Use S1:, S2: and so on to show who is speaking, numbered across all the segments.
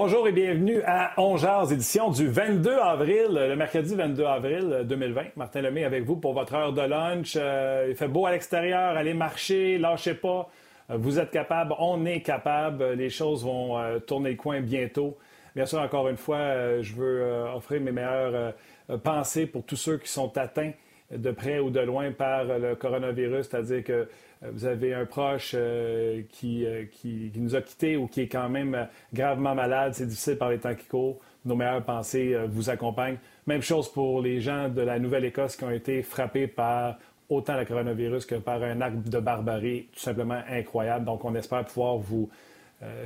S1: Bonjour et bienvenue à Ongears, édition du 22 avril, le mercredi 22 avril 2020. Martin Lemay avec vous pour votre heure de lunch. Euh, il fait beau à l'extérieur, allez marcher, lâchez pas. Euh, vous êtes capable, on est capable. Les choses vont euh, tourner le coin bientôt. Bien sûr, encore une fois, je veux offrir mes meilleures pensées pour tous ceux qui sont atteints de près ou de loin par le coronavirus, c'est-à-dire que euh, vous avez un proche euh, euh, qui, qui, nous a quittés ou qui est quand même gravement malade, c'est difficile par les temps qui courent. Nos meilleures pensées vous accompagnent. Même chose pour les gens de la Nouvelle-Écosse qui ont été frappés par autant le coronavirus que par un acte de barbarie tout simplement incroyable. Donc, on espère pouvoir vous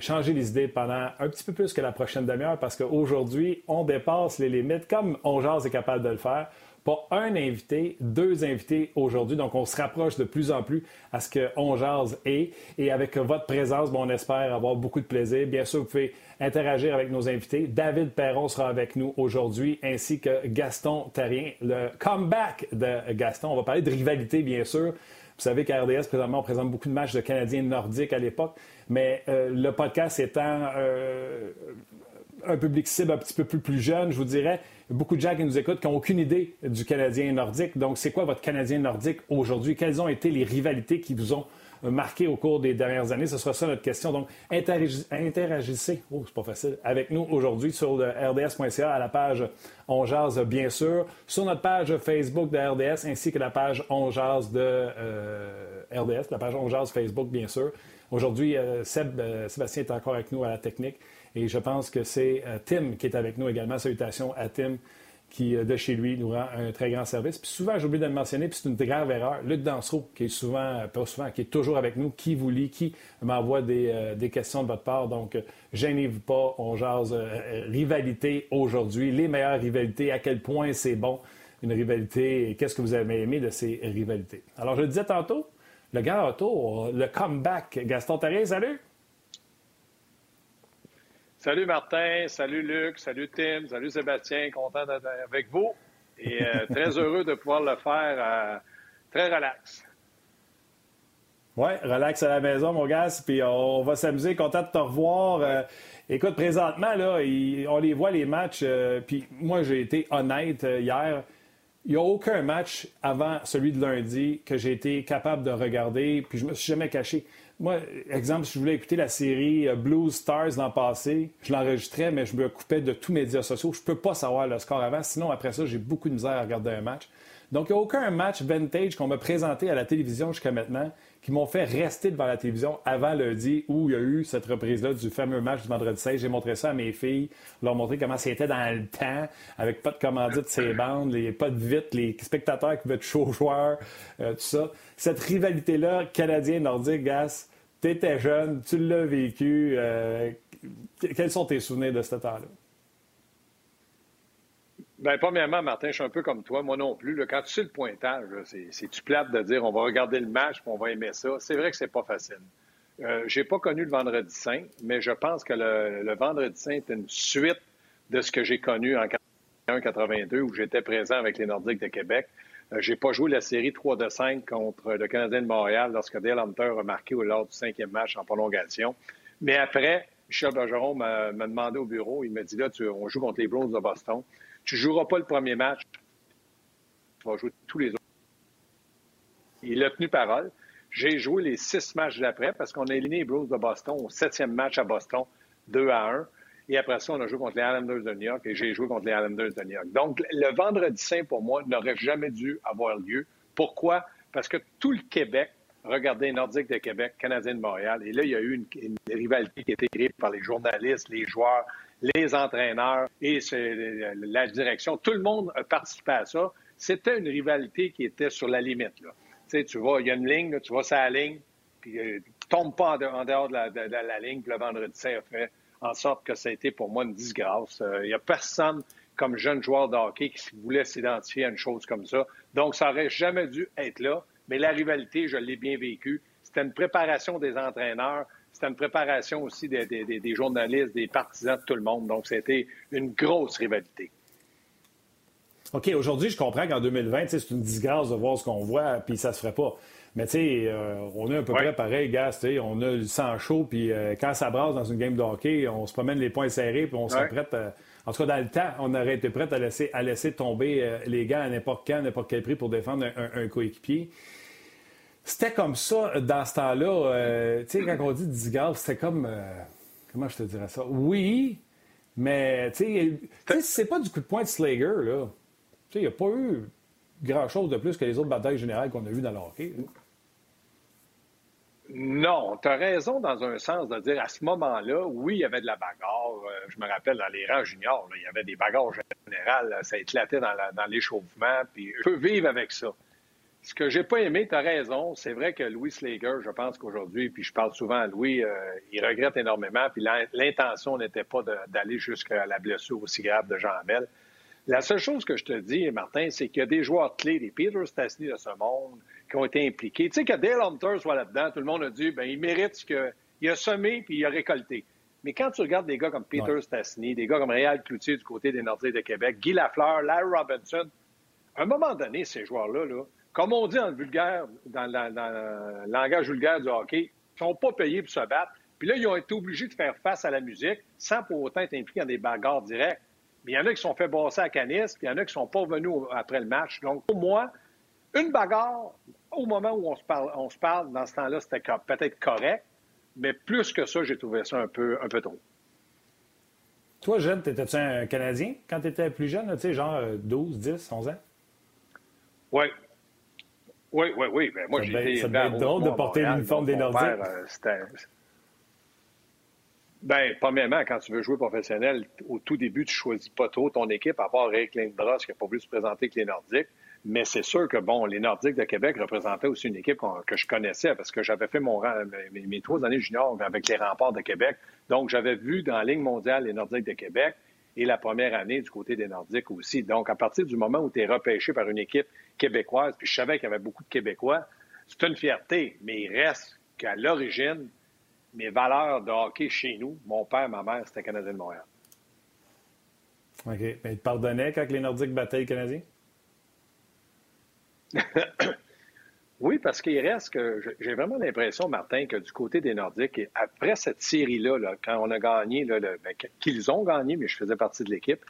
S1: changer les idées pendant un petit peu plus que la prochaine demi-heure parce qu'aujourd'hui, on dépasse les limites comme on est capable de le faire. Pas un invité, deux invités aujourd'hui. Donc, on se rapproche de plus en plus à ce qu'on jase est. Et avec votre présence, on espère avoir beaucoup de plaisir. Bien sûr, vous pouvez interagir avec nos invités. David Perron sera avec nous aujourd'hui, ainsi que Gaston Tarien, le comeback de Gaston. On va parler de rivalité, bien sûr. Vous savez qu'à RDS, présentement, on présente beaucoup de matchs de Canadiens nordiques à l'époque, mais euh, le podcast étant euh, un public cible un petit peu plus jeune, je vous dirais, beaucoup de gens qui nous écoutent qui n'ont aucune idée du Canadien nordique. Donc, c'est quoi votre Canadien nordique aujourd'hui? Quelles ont été les rivalités qui vous ont marqué au cours des dernières années? Ce sera ça notre question. Donc, interagissez, oh, c'est pas facile, avec nous aujourd'hui sur le rds.ca à la page On bien sûr, sur notre page Facebook de RDS ainsi que la page On de euh, RDS, la page On Facebook, bien sûr. Aujourd'hui, euh, euh, Sébastien est encore avec nous à la technique. Et je pense que c'est euh, Tim qui est avec nous également. Salutations à Tim qui, euh, de chez lui, nous rend un très grand service. Puis souvent, j'oublie de le mentionner, puis c'est une grave erreur. Luc Dansereau, qui est souvent, euh, pas souvent, qui est toujours avec nous, qui vous lit, qui m'envoie des, questions de votre part. Donc, gênez-vous pas, on jase rivalité aujourd'hui, les meilleures rivalités, à quel point c'est bon une rivalité et qu'est-ce que vous avez aimé de ces rivalités? Alors, je le disais tantôt, le gars autour, le comeback. Gaston Tarien, salut!
S2: Salut Martin, salut Luc, salut Tim, salut Sébastien, content d'être avec vous et euh, très heureux de pouvoir le faire euh, très relax.
S1: Oui, relax à la maison, mon gars, puis on va s'amuser, content de te revoir. Euh, écoute, présentement, là, on les voit les matchs, puis moi j'ai été honnête hier. Il n'y a aucun match avant celui de lundi que j'ai été capable de regarder, puis je me suis jamais caché. Moi, exemple, si je voulais écouter la série euh, Blues Stars l'an passé, je l'enregistrais, mais je me coupais de tous mes médias sociaux. Je ne peux pas savoir le score avant. Sinon, après ça, j'ai beaucoup de misère à regarder un match. Donc, il n'y a aucun match vintage qu'on m'a présenté à la télévision jusqu'à maintenant qui m'ont fait rester devant la télévision avant lundi où il y a eu cette reprise-là du fameux match du vendredi 16. J'ai montré ça à mes filles, leur montrer comment c'était dans le temps, avec pas de commandite ces bandes, les, pas de vitres, les spectateurs qui veulent être chauds joueurs, euh, tout ça. Cette rivalité-là, canadien-nordique, Gas, tu étais jeune, tu l'as vécu. Euh, quels sont tes souvenirs de ce temps-là?
S2: Bien, premièrement, Martin, je suis un peu comme toi, moi non plus. quand tu sais le pointage, c'est-tu plate de dire on va regarder le match et on va aimer ça? C'est vrai que c'est pas facile. Euh, j'ai pas connu le vendredi saint, mais je pense que le, vendredi saint est une suite de ce que j'ai connu en 81-82 où j'étais présent avec les Nordiques de Québec. Euh, j'ai pas joué la série 3 de 5 contre le Canadien de Montréal lorsque Dale Hunter a marqué lors du cinquième match en prolongation. Mais après, Michel Bergeron m'a demandé au bureau, il m'a dit là, tu, on joue contre les Browns de Boston. Tu joueras pas le premier match, tu vas jouer tous les autres. Il a tenu parole. J'ai joué les six matchs d'après parce qu'on a éliminé les Browns de Boston au septième match à Boston 2 à 1. Et après ça, on a joué contre les Islanders de New York et j'ai joué contre les Islanders de New York. Donc, le vendredi saint, pour moi, n'aurait jamais dû avoir lieu. Pourquoi? Parce que tout le Québec regardait Nordique de Québec, Canadien de Montréal. Et là, il y a eu une, rivalité qui a été créée par les journalistes, les joueurs, les entraîneurs et la direction. Tout le monde a participé à ça. C'était une rivalité qui était sur la limite. Tu, sais, tu vois, il y a une ligne, tu vois ça la ligne, puis euh, tu tombes pas en, dehors de la, ligne. Puis le vendredi saint a fait en sorte que ça a été pour moi une disgrâce. Euh, il n'y a personne comme jeune joueur de hockey qui voulait s'identifier à une chose comme ça. Donc, ça n'aurait jamais dû être là. Mais la rivalité, je l'ai bien vécue. C'était une préparation des entraîneurs. C'était une préparation aussi des, des, journalistes, des partisans, de tout le monde. Donc, c'était une grosse rivalité.
S1: OK, aujourd'hui, je comprends qu'en 2020, c'est une disgrâce de voir ce qu'on voit, puis ça se ferait pas. Mais tu sais, euh, on est à peu près pareil, gars. On a le sang chaud, puis euh, quand ça brasse dans une game de hockey, on se promène les poings serrés, puis on s'apprête. En tout cas, dans le temps, on aurait été prêt à laisser, à laisser tomber euh, les gars à n'importe quand, à n'importe quel prix pour défendre un, coéquipier. C'était comme ça dans ce temps-là. tu sais, quand on dit disgrâce, c'était comme. comment je te dirais ça? Oui, mais tu sais, c'est pas du coup de poing de Slager, là. Tu sais, il n'y a pas eu grand-chose de plus que les autres batailles générales qu'on a vues dans le hockey.
S2: Non, tu as raison dans un sens de dire à ce moment-là, oui, il y avait de la bagarre. Euh, je me rappelle dans les rangs juniors, il y avait des bagarres générales, ça éclatait dans l'échauffement, puis je peux vivre avec ça. Ce que j'ai pas aimé, tu as raison, c'est vrai que Louis Slager, je pense qu'aujourd'hui, puis je parle souvent à Louis, euh, il regrette énormément, puis l'intention n'était pas d'aller jusqu'à la blessure aussi grave de Jean Amel. La seule chose que je te dis, Martin, c'est qu'il y a des joueurs clés, des Peter Stastny de ce monde, qui ont été impliqués. Tu sais que Dale Hunter soit là-dedans, tout le monde a dit, ben il mérite ce qu'il a semé puis il a récolté. Mais quand tu regardes des gars comme Peter Stastny, des gars comme Réal Cloutier du côté des Nordiques de Québec, Guy Lafleur, Larry Robinson, à un moment donné, ces joueurs-là, là, comme on dit en vulgaire, dans, le langage vulgaire du hockey, ils sont pas payés pour se battre. Puis là, ils ont été obligés de faire face à la musique sans pour autant être impliqués dans des bagarres directes. Mais il y en a qui sont fait bosser à Canis, puis il y en a qui sont pas revenus après le match. Donc, pour moi, une bagarre, au moment où on se parle, on se parle dans ce temps-là, c'était peut-être correct, mais plus que ça, j'ai trouvé ça un peu, un peu trop.
S1: Toi, jeune, étais-tu un Canadien quand tu étais plus jeune, tu sais, genre 12, 10, 11 ans?
S2: Oui. Oui, oui, oui. Ben, moi,
S1: j'ai Ça devait être drôle de porter l'uniforme des Nordiques. Euh,
S2: Bien, premièrement, quand tu veux jouer professionnel, au tout début, tu choisis pas trop ton équipe, à part Eric Lindros qui n'a pas voulu se présenter avec les Nordiques. Mais c'est sûr que, bon, les Nordiques de Québec représentaient aussi une équipe que je connaissais parce que j'avais fait mon mes, mes, trois années juniors avec les remparts de Québec. Donc, j'avais vu dans la ligne mondiale les Nordiques de Québec et la première année du côté des Nordiques aussi. Donc, à partir du moment où tu es repêché par une équipe québécoise, puis je savais qu'il y avait beaucoup de Québécois, c'est une fierté, mais il reste qu'à l'origine, mes valeurs de hockey chez nous, mon père, ma mère, c'était Canadien de Montréal.
S1: OK. Mais tu pardonnais quand les Nordiques battaient les Canadiens?
S2: oui, parce qu'il reste que j'ai vraiment l'impression, Martin, que du côté des Nordiques, après cette série-là, quand on a gagné, ben, qu'ils ont gagné, mais je faisais partie de l'équipe,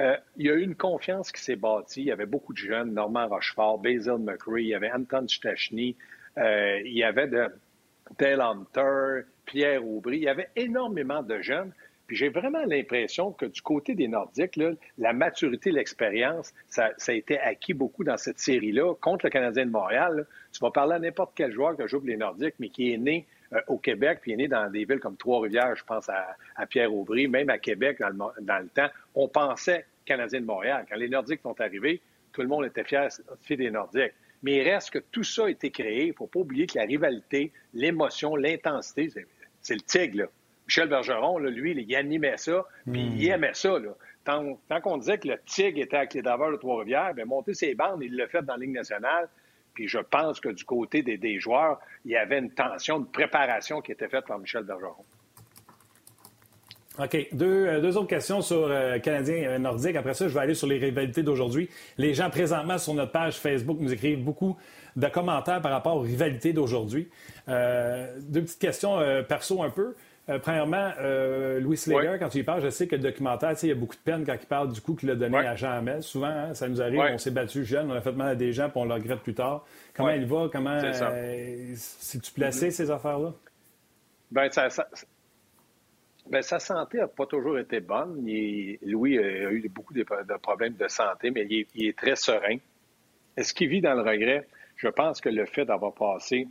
S2: euh, il y a eu une confiance qui s'est bâtie. Il y avait beaucoup de jeunes, Normand Rochefort, Basil McCree, il y avait Anton Stachny, euh, il y avait de, Dale Hunter, Pierre Aubry. Il y avait énormément de jeunes. Puis j'ai vraiment l'impression que du côté des Nordiques, la maturité, l'expérience, ça, a été acquis beaucoup dans cette série-là. Contre le Canadien de Montréal, tu vas parler à n'importe quel joueur qui joue pour les Nordiques, mais qui est né euh, au Québec, puis est né dans des villes comme Trois-Rivières, je pense à, Pierre Aubry, même à Québec dans le, temps, on pensait Canadien de Montréal. Quand les Nordiques sont arrivés, tout le monde était fier, fier des Nordiques. Mais il reste que tout ça a été créé. Il ne faut pas oublier que la rivalité, l'émotion, l'intensité, c'est le tigre. Là. Michel Bergeron, lui, il animait ça, puis il hmm. aimait ça. Tant, qu'on disait que le tigre était avec les daveurs de Trois-Rivières, bien, monter ses bandes, il l'a fait dans la Ligue nationale. Puis je pense que du côté des, des joueurs, il y avait une tension de préparation qui était faite par Michel Bergeron.
S1: OK. Deux, euh, deux, autres questions sur euh, Canadien euh, nordique. Après ça, je vais aller sur les rivalités d'aujourd'hui. Les gens présentement sur notre page Facebook nous écrivent beaucoup de commentaires par rapport aux rivalités d'aujourd'hui. deux petites questions perso un peu. Premièrement, Louis Slager, quand tu y parles, je sais que le documentaire, il y a beaucoup de peine quand il parle du coup qu'il a donné à Jean Hamel. Souvent, hein, ça nous arrive, on s'est battu jeune, on a fait mal à des gens, puis on le regrette plus tard. Comment il va? Comment. Si tu placé, ces affaires-là?
S2: Bien, ça, ça Bien, sa santé n'a pas toujours été bonne. Louis a eu beaucoup de, problèmes de santé, mais il est, très serein. Est-ce qu'il vit dans le regret? Je pense que le fait d'avoir passé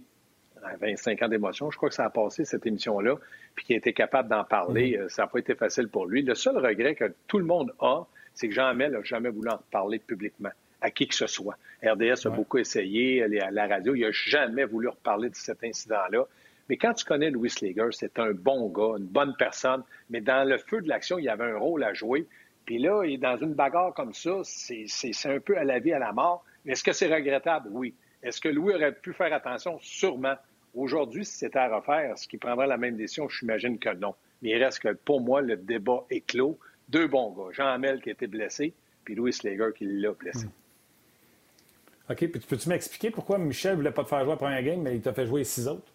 S2: 25 ans d'émotion, je crois que ça a passé cette émission-là, puis qu'il a été capable d'en parler, mm-hmm. euh, ça n'a pas été facile pour lui. Le seul regret que tout le monde a, c'est que Jean-Amel n'a jamais voulu en parler publiquement à qui que ce soit. RDS a beaucoup essayé, à la radio, il n'a jamais voulu reparler de cet incident-là. Mais quand tu connais Louis Slager, c'est un bon gars, une bonne personne, mais dans le feu de l'action, il avait un rôle à jouer. Puis là, il est dans une bagarre comme ça, c'est un peu à la vie, à la mort. Est-ce que c'est regrettable? Oui. Est-ce que Louis aurait pu faire attention? Sûrement. Aujourd'hui, si c'était à refaire, est-ce qu'il prendrait la même décision? Je m'imagine que non. Mais il reste que, pour moi, le débat est clos. Deux bons gars. Jean Hamel qui a été blessé, puis Louis Slager qui l'a blessé.
S1: Hmm. OK. Puis peux-tu m'expliquer pourquoi Michel ne voulait pas te faire jouer la première game, mais il t'a fait jouer six autres?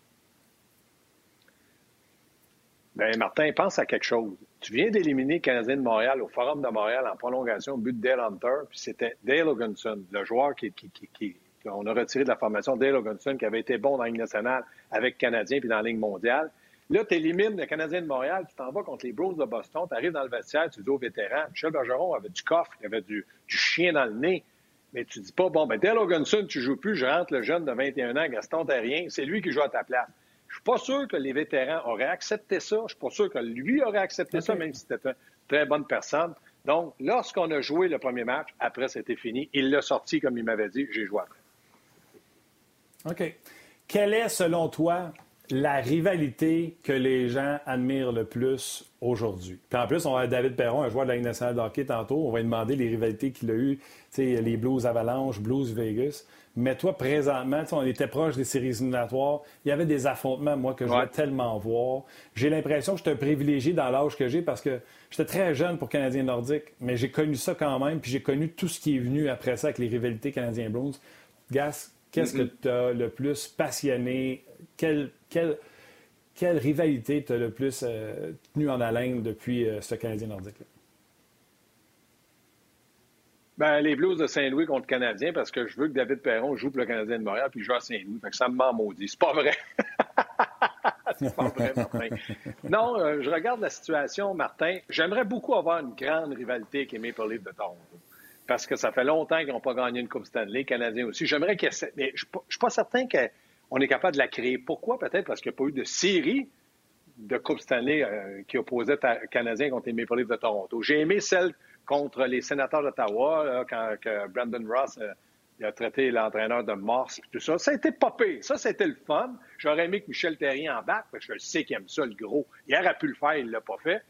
S2: Bien, Martin, pense à quelque chose. Tu viens d'éliminer le Canadien de Montréal au Forum de Montréal en prolongation au but de Dale Hunter, puis c'était Dale Hoganson, le joueur qui, qui, qu'on a retiré de la formation, Dale Hoganson, qui avait été bon dans la Ligue nationale avec Canadien puis dans la Ligue mondiale. Là, tu élimines le Canadien de Montréal, tu t'en vas contre les Bruins de Boston, tu arrives dans le vestiaire, tu dis aux vétérans, Michel Bergeron avait du coffre, il avait du, chien dans le nez. Mais tu dis pas, bon, ben Dale Hoganson, tu joues plus, je rentre le jeune de 21 ans, Gaston Terrien, c'est lui qui joue à ta place. Je suis pas sûr que les vétérans auraient accepté ça. Je suis pas sûr que lui aurait accepté ça, même si c'était une très bonne personne. Donc, lorsqu'on a joué le premier match, après, c'était fini. Il l'a sorti, comme il m'avait dit, j'ai joué
S1: après. OK. Quelle est, selon toi, la rivalité que les gens admirent le plus aujourd'hui? Puis en plus, on a David Perron, un joueur de la Ligue nationale de hockey tantôt. On va lui demander les rivalités qu'il a eues, les Blues Avalanche, Blues Vegas. Mais toi, présentement, on était proche des séries éliminatoires. Il y avait des affrontements, moi, que je voulais tellement voir. J'ai l'impression que j'étais un privilégié dans l'âge que j'ai parce que j'étais très jeune pour Canadien Nordique, mais j'ai connu ça quand même, puis j'ai connu tout ce qui est venu après ça avec les rivalités canadiens blues Gas, qu'est-ce que tu as le plus passionné? Quelle, quelle, quelle rivalité t'as le plus euh, tenu en haleine depuis euh, ce Canadien Nordique-là?
S2: Ben, les Blues de Saint-Louis contre le Canadien parce que je veux que David Perron joue pour le Canadien de Montréal puis joue à Saint-Louis. Fait que ça me ment maudit. C'est pas vrai. c'est pas vrai, Martin. Non, euh, je regarde la situation, Martin. J'aimerais beaucoup avoir une grande rivalité avec les Maple Leafs de Toronto. Parce que ça fait longtemps qu'ils n'ont pas gagné une Coupe Stanley, Canadien aussi. J'aimerais ait... Mais je ne suis pas certain qu'on est capable de la créer. Pourquoi? Peut-être parce qu'il n'y a pas eu de série de Coupe Stanley euh, qui opposait Canadien contre les Maple Leafs de Toronto. J'ai aimé celle contre les sénateurs d'Ottawa, quand Brandon Ross euh, a traité l'entraîneur de morse, tout ça. Ça a été popé. Ça, c'était le fun. J'aurais aimé que Michel Terrien embarque, parce que je sais qu'il aime ça, le gros. Hier, il a pu le faire, il ne l'a pas fait.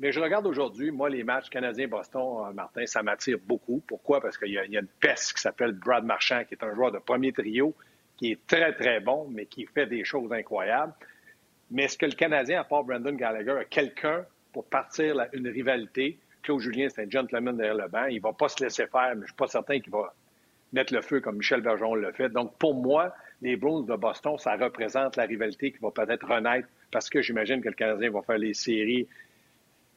S2: Mais je regarde aujourd'hui, moi, les matchs Canadien-Boston, euh, Martin, ça m'attire beaucoup. Pourquoi? Parce qu'il y, a une peste qui s'appelle Brad Marchand, qui est un joueur de premier trio, qui est très, très bon, mais qui fait des choses incroyables. Mais est-ce que le Canadien, à part Brandon Gallagher, a quelqu'un pour partir une rivalité? Claude Julien, c'est un gentleman derrière le banc. Il ne va pas se laisser faire, mais je ne suis pas certain qu'il va mettre le feu comme Michel Bergeron le fait. Donc, pour moi, les Bruins de Boston, ça représente la rivalité qui va peut-être renaître parce que j'imagine que le Canadien va faire les séries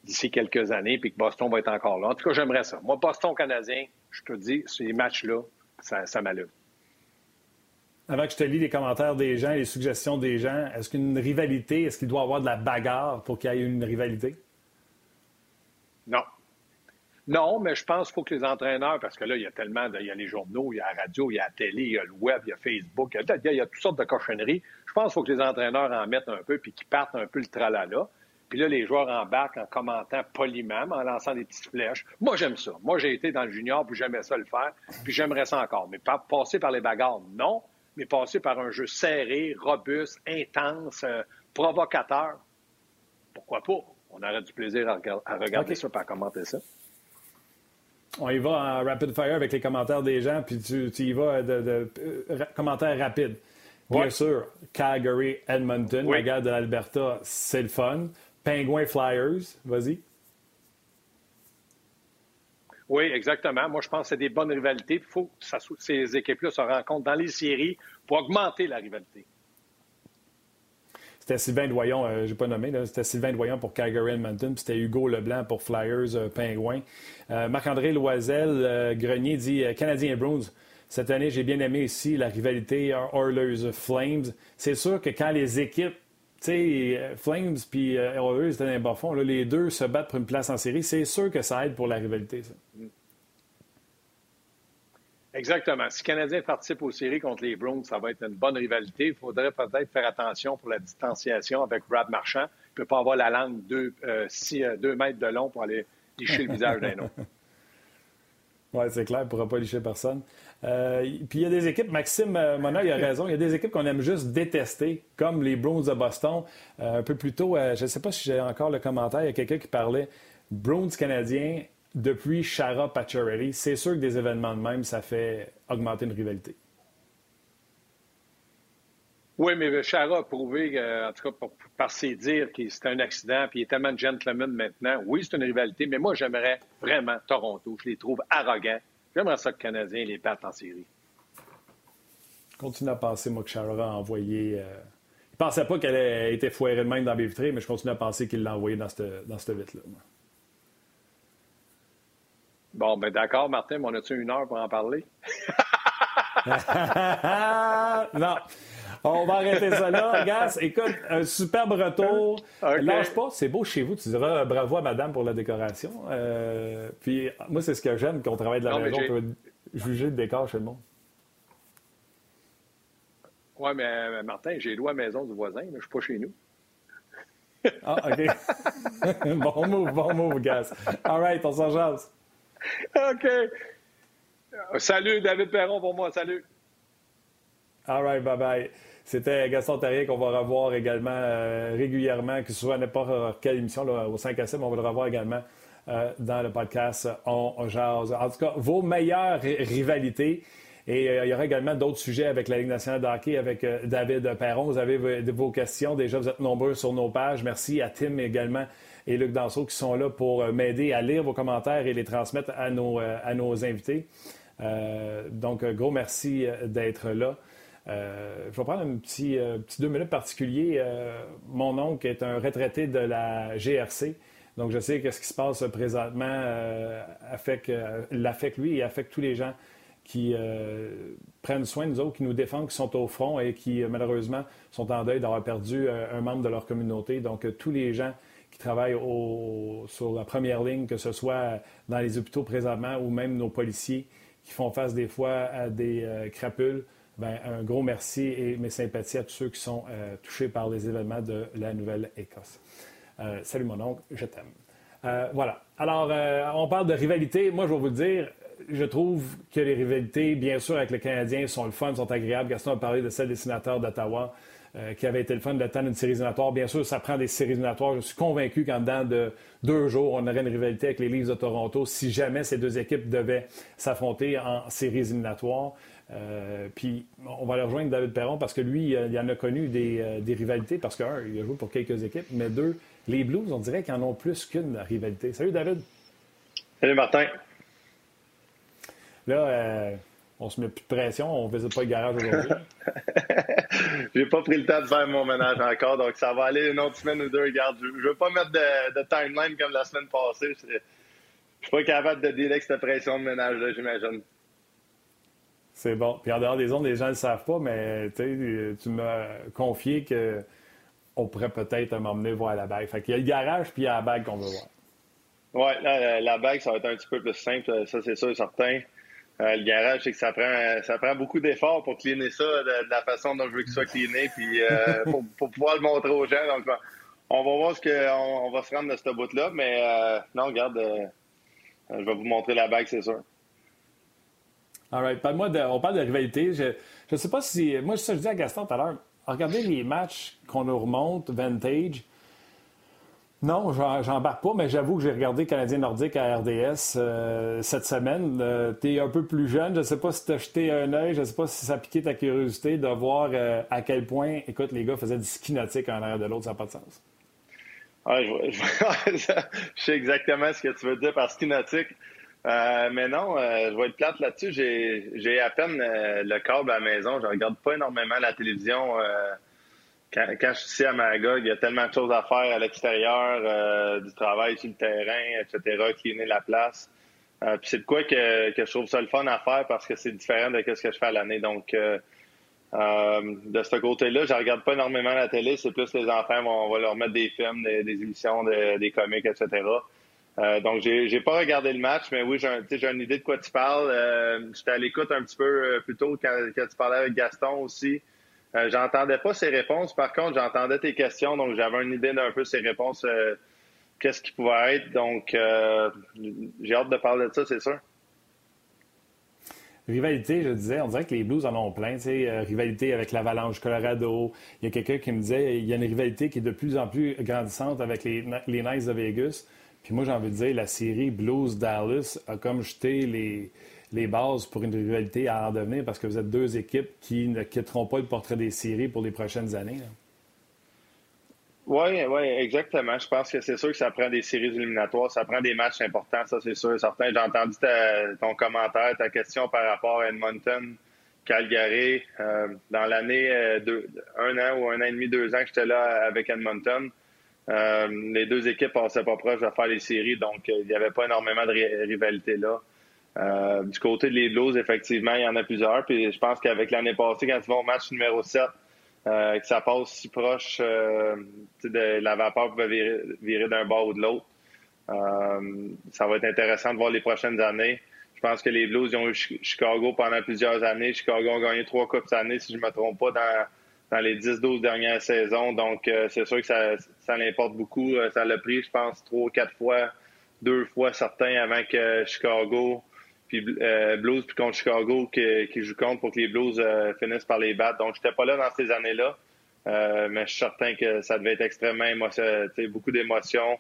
S2: d'ici quelques années puis que Boston va être encore là. En tout cas, j'aimerais ça. Moi, Boston-Canadien, je te dis, ces matchs-là, ça, ça m'allume.
S1: Avant que je te lis les commentaires des gens, les suggestions des gens, est-ce qu'une rivalité, est-ce qu'il doit y avoir de la bagarre pour qu'il y ait une rivalité?
S2: Non. Non, mais je pense qu'il faut que les entraîneurs, parce que là, il y a tellement, de, il y a les journaux, il y a la radio, il y a la télé, il y a le web, il y a Facebook, il y a, toutes sortes de cochonneries. Je pense qu'il faut que les entraîneurs en mettent un peu puis qu'ils partent un peu le tralala. Puis là, les joueurs embarquent en commentant poliment, en lançant des petites flèches. Moi, j'aime ça. Moi, j'ai été dans le junior, puis j'aimais ça le faire, puis j'aimerais ça encore. Mais passer par les bagarres, non. Mais passer par un jeu serré, robuste, intense, euh, provocateur, pourquoi pas? On aurait du plaisir à, regarder ça et à commenter ça.
S1: On y va en rapid fire avec les commentaires des gens, puis tu, y vas de, euh, commentaires rapides. Bien sûr, Calgary, Edmonton, la guerre de l'Alberta, c'est le fun. Penguins, Flyers, vas-y.
S2: Oui, exactement. Moi, je pense que c'est des bonnes rivalités. Il faut que ces équipes-là se rencontrent dans les séries pour augmenter la rivalité.
S1: C'était Sylvain Doyon, euh, je n'ai pas nommé, c'était Sylvain Doyon pour Calgary Edmonton, puis c'était Hugo Leblanc pour Flyers euh, Pingouin. Euh, Marc-André Loisel, Grenier dit Canadien Bruins. Cette année, j'ai bien aimé ici la rivalité Oilers Flames. C'est sûr que quand les équipes sais, Flames puis Oilers étaient dans les bas fonds. les deux se battent pour une place en série. C'est sûr que ça aide pour la rivalité, ça.
S2: Exactement. Si le Canadien participe aux séries contre les Browns, ça va être une bonne rivalité. Il faudrait peut-être faire attention pour la distanciation avec Brad Marchand. Il ne peut pas avoir la langue de euh, deux mètres de long pour aller licher le visage d'un autre.
S1: Oui, c'est clair, il ne pourra pas licher personne. Euh, puis il y a des équipes, Maxime euh, Mona, il a raison, il y a des équipes qu'on aime juste détester, comme les Browns de Boston. un peu plus tôt, je ne sais pas si j'ai encore le commentaire, il y a quelqu'un qui parlait Browns canadiens depuis Chara Pacioretty, c'est sûr que des événements de même, ça fait augmenter une rivalité.
S2: Oui, mais Chara a prouvé, en tout cas par, ses dires, que c'était un accident, puis il est tellement gentleman maintenant. Oui, c'est une rivalité, mais moi, j'aimerais vraiment Toronto. Je les trouve arrogants. J'aimerais ça que les Canadiens les battent en série.
S1: continue à penser, moi, que Chara a envoyé. Euh... Il pensait pas qu'elle ait été foirée de même dans les vitrées, mais je continue à penser qu'il l'a envoyé dans cette, dans cette là
S2: Bon, ben d'accord, Martin, mais on a-tu une heure pour en parler?
S1: non. On va arrêter ça là. Gas, écoute, un superbe retour. Lâche pas, c'est beau chez vous. Tu diras bravo à madame pour la décoration. Euh, puis moi, c'est ce que j'aime, qu'on travaille de la maison. On peut juger le décor chez le monde.
S2: Oui, mais Martin, j'ai loué à la maison du voisin, mais je suis pas chez nous.
S1: ah, OK. bon move, bon move, Gas. All right, on s'en jase.
S2: OK. Salut, David Perron pour moi. Salut.
S1: All right, bye-bye. C'était Gaston Terrier qu'on va revoir également euh, régulièrement, que ce soit n'importe quelle émission au 5 à 7, on va le revoir également euh, dans le podcast On Jase. En tout cas, vos meilleures rivalités. Et euh, il y aura également d'autres sujets avec la Ligue nationale de avec David Perron. Vous avez vos questions. Déjà, vous êtes nombreux sur nos pages. Merci à Tim également et Luc Danseau qui sont là pour m'aider à lire vos commentaires et les transmettre à nos, à nos invités. Donc, gros merci d'être là. Je vais prendre un petit, petit deux minutes particulier. mon oncle est un retraité de la GRC. Donc, je sais que ce qui se passe présentement affecte, l'affecte lui et affecte tous les gens qui prennent soin de nous autres, qui nous défendent, qui sont au front et qui, malheureusement, sont en deuil d'avoir perdu un membre de leur communauté. Donc, tous les gens qui travaillent sur la première ligne, que ce soit dans les hôpitaux présentement ou même nos policiers qui font face des fois à des euh, crapules. Bien, un gros merci et mes sympathies à tous ceux qui sont euh, touchés par les événements de la Nouvelle-Écosse. Euh, salut mon oncle, je t'aime. voilà. Alors, on parle de rivalité. Moi, je vais vous le dire, je trouve que les rivalités, bien sûr, avec les Canadiens sont le fun, sont agréables. Gaston a parlé de celle des sénateurs d'Ottawa. Euh, qui avait été le fun de temps d'une série éliminatoire. Bien sûr, ça prend des séries éliminatoires. Je suis convaincu qu'en dedans de deux jours, on aurait une rivalité avec les Leafs de Toronto si jamais ces deux équipes devaient s'affronter en séries éliminatoires. Euh, puis on va aller rejoindre David Perron parce que lui, il en a connu des, euh, des rivalités parce qu'un, il a joué pour quelques équipes, mais deux, les Blues, on dirait qu'ils en ont plus qu'une rivalité. Salut David.
S3: Salut Martin.
S1: Là, on se met plus de pression, on ne visite pas le garage aujourd'hui.
S3: J'ai pas pris le temps de faire mon ménage encore, donc ça va aller une autre semaine ou deux. Regarde, je, ne veux pas mettre de, timeline comme la semaine passée. Je, ne suis pas capable de avec cette pression de ménage-là, j'imagine.
S1: C'est bon. Puis en dehors des ondes, les gens ne le savent pas, mais tu m'as confié qu'on pourrait peut-être m'emmener voir la bague. Fait qu'il y a le garage puis il y a la bague qu'on veut voir.
S3: Oui, la, la, bague, ça va être un petit peu plus simple, ça c'est sûr et certain. Euh, le garage, c'est que ça prend, ça prend beaucoup d'efforts pour cleaner ça de, la façon dont je veux que ça soit cleané, puis euh, pour, pouvoir le montrer aux gens. Donc, on va voir ce qu'on on va se rendre de ce bout-là, mais euh, non, regarde, je vais vous montrer la bague, c'est sûr.
S1: All. Parle-moi de, on parle de rivalité. Je ne sais pas si. Moi, ça, je dis à Gaston tout à l'heure. Regardez les matchs qu'on nous remonte, vintage. Non, j'embarque pas, mais j'avoue que j'ai regardé Canadien Nordique à RDS euh, cette semaine. Euh, tu es un peu plus jeune, je ne sais pas si tu as jeté un œil, je ne sais pas si ça piqué ta curiosité de voir euh, à quel point, écoute, les gars faisaient du ski nautique en arrière de l'autre, ça n'a pas de sens.
S3: Ouais, je, sais exactement ce que tu veux dire par ski nautique. Mais non, je vais être plate là-dessus. J'ai à peine le câble à la maison. Je regarde pas énormément la télévision quand, je suis ici à Magog, il y a tellement de choses à faire à l'extérieur, euh, du travail sur le terrain, etc., qui est la place. Euh, puis c'est de quoi que, je trouve ça le fun à faire parce que c'est différent de ce que je fais à l'année. Donc, euh, de ce côté-là, je regarde pas énormément la télé. C'est plus les enfants, on va leur mettre des films, des, émissions, des comics, etc. Euh, donc, j'ai, j'ai pas regardé le match, mais oui, j'ai, une idée de quoi tu parles. Euh, j'étais à l'écoute un petit peu euh, plus tôt quand, tu parlais avec Gaston aussi. J'entendais pas ses réponses. Par contre, j'entendais tes questions, donc j'avais une idée d'un peu ses réponses, qu'est-ce qui pouvait être. Donc, j'ai hâte de parler de ça, c'est sûr.
S1: Rivalité, je disais, on dirait que les Blues en ont plein. Tu sais, rivalité avec l'Avalanche Colorado. Il y a quelqu'un qui me disait il y a une rivalité qui est de plus en plus grandissante avec les, les de Vegas. Puis moi, j'ai envie de dire, la série Blues-Dallas a comme jeté les, les bases pour une rivalité à en devenir parce que vous êtes deux équipes qui ne quitteront pas le portrait des séries pour les prochaines années.
S3: Oui, oui, exactement. Je pense que c'est sûr que ça prend des séries éliminatoires, ça prend des matchs importants, ça c'est sûr certain. J'ai entendu ton commentaire, ta question par rapport à Edmonton, Calgary. Euh, dans l'année, euh, un an ou un an et demi, deux ans que j'étais là avec Edmonton, euh, les deux équipes passaient pas proche de faire les séries, donc euh, il n'y avait pas énormément de rivalité là. Euh, du côté des Blues, effectivement, il y en a plusieurs. Puis je pense qu'avec l'année passée, quand tu vas au match numéro 7, que ça passe si proche, de, la vapeur pouvait virer, d'un bord ou de l'autre. ça va être intéressant de voir les prochaines années. Je pense que les Blues ont eu Chicago pendant plusieurs années. Chicago a gagné trois coupes cette année, si je ne me trompe pas, dans, dans les 10-12 dernières saisons. Donc, euh, c'est sûr que ça, ça l'importe beaucoup. Euh, ça l'a pris, je pense, trois, quatre fois, deux fois certains avant que Chicago, puis euh, Blues, puis contre Chicago, qui, qui joue contre pour que les Blues finissent par les battre. Donc, j'étais pas là dans ces années-là. mais je suis certain que ça devait être extrêmement émotionnel, beaucoup d'émotions.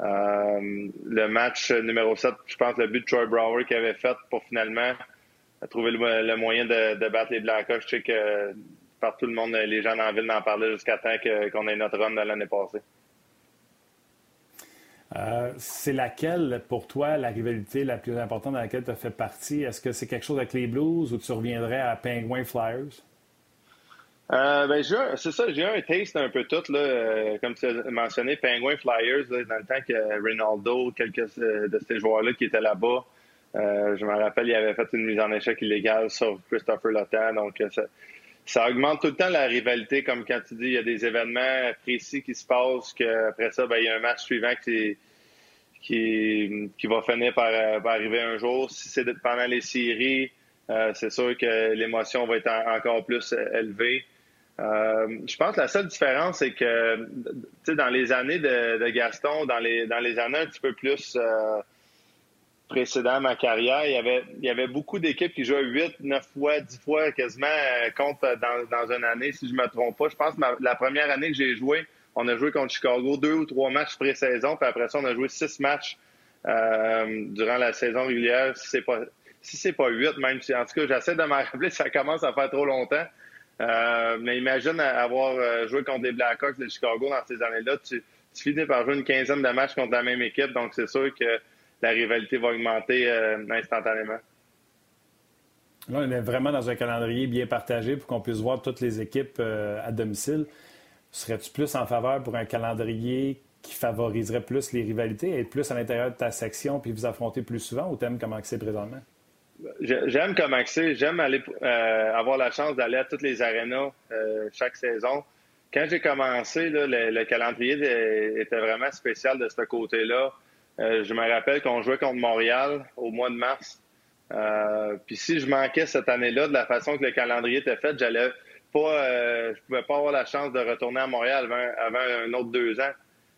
S3: le match numéro 7, je pense le but de Troy Brower qui avait fait pour finalement trouver le, moyen de, de, battre les Blackhawks. Je sais que par tout le monde, les gens dans la ville d'en parler jusqu'à temps qu'on ait notre run de l'année passée.
S1: Euh, c'est laquelle, pour toi, la rivalité la plus importante dans laquelle tu as fait partie? Est-ce que c'est quelque chose avec les Blues ou tu reviendrais à Penguin Flyers?
S3: Euh, ben, c'est ça, j'ai eu un taste un peu tout, là, euh, comme tu as mentionné, Penguin Flyers, dans le temps que Ronaldo, quelques de ces joueurs-là qui étaient là-bas, je me rappelle, il avait fait une mise en échec illégale sur Christopher Lotan, donc ça augmente tout le temps la rivalité, comme quand tu dis, il y a des événements précis qui se passent, qu'après ça, ben, il y a un match suivant qui, qui, qui va finir par, arriver un jour. Si c'est pendant les séries, euh, c'est sûr que l'émotion va être encore plus élevée. Euh, je pense que la seule différence, c'est que dans les années de, Gaston, dans les, dans les années un petit peu plus euh, précédent ma carrière, il y avait, il y avait beaucoup d'équipes qui jouaient 8, 9 fois, 10 fois quasiment euh, contre euh, dans, dans une année, si je me trompe pas. Je pense que la première année que j'ai joué, on a joué contre Chicago deux ou trois matchs pré-saison, puis après ça, on a joué six matchs euh, durant la saison régulière. Si c'est pas si c'est pas huit, même si en tout cas j'essaie de m'en rappeler, ça commence à faire trop longtemps. mais imagine avoir joué contre les Blackhawks de Chicago dans ces années-là, tu finis par jouer une quinzaine de matchs contre la même équipe, donc c'est sûr que la rivalité va augmenter euh, instantanément.
S1: Là, on est vraiment dans un calendrier bien partagé pour qu'on puisse voir toutes les équipes euh, à domicile. Serais-tu plus en faveur pour un calendrier qui favoriserait plus les rivalités, être plus à l'intérieur de ta section puis vous affronter plus souvent ou t'aimes comment c'est présentement?
S3: J'aime comment c'est. J'aime aller euh, avoir la chance d'aller à toutes les arénas chaque saison. Quand j'ai commencé, le, calendrier était vraiment spécial de ce côté-là. Euh, je me rappelle qu'on jouait contre Montréal au mois de mars. Euh, puis si je manquais cette année-là, de la façon que le calendrier était fait, j'allais pas, euh, je pouvais pas avoir la chance de retourner à Montréal avant, un autre deux ans.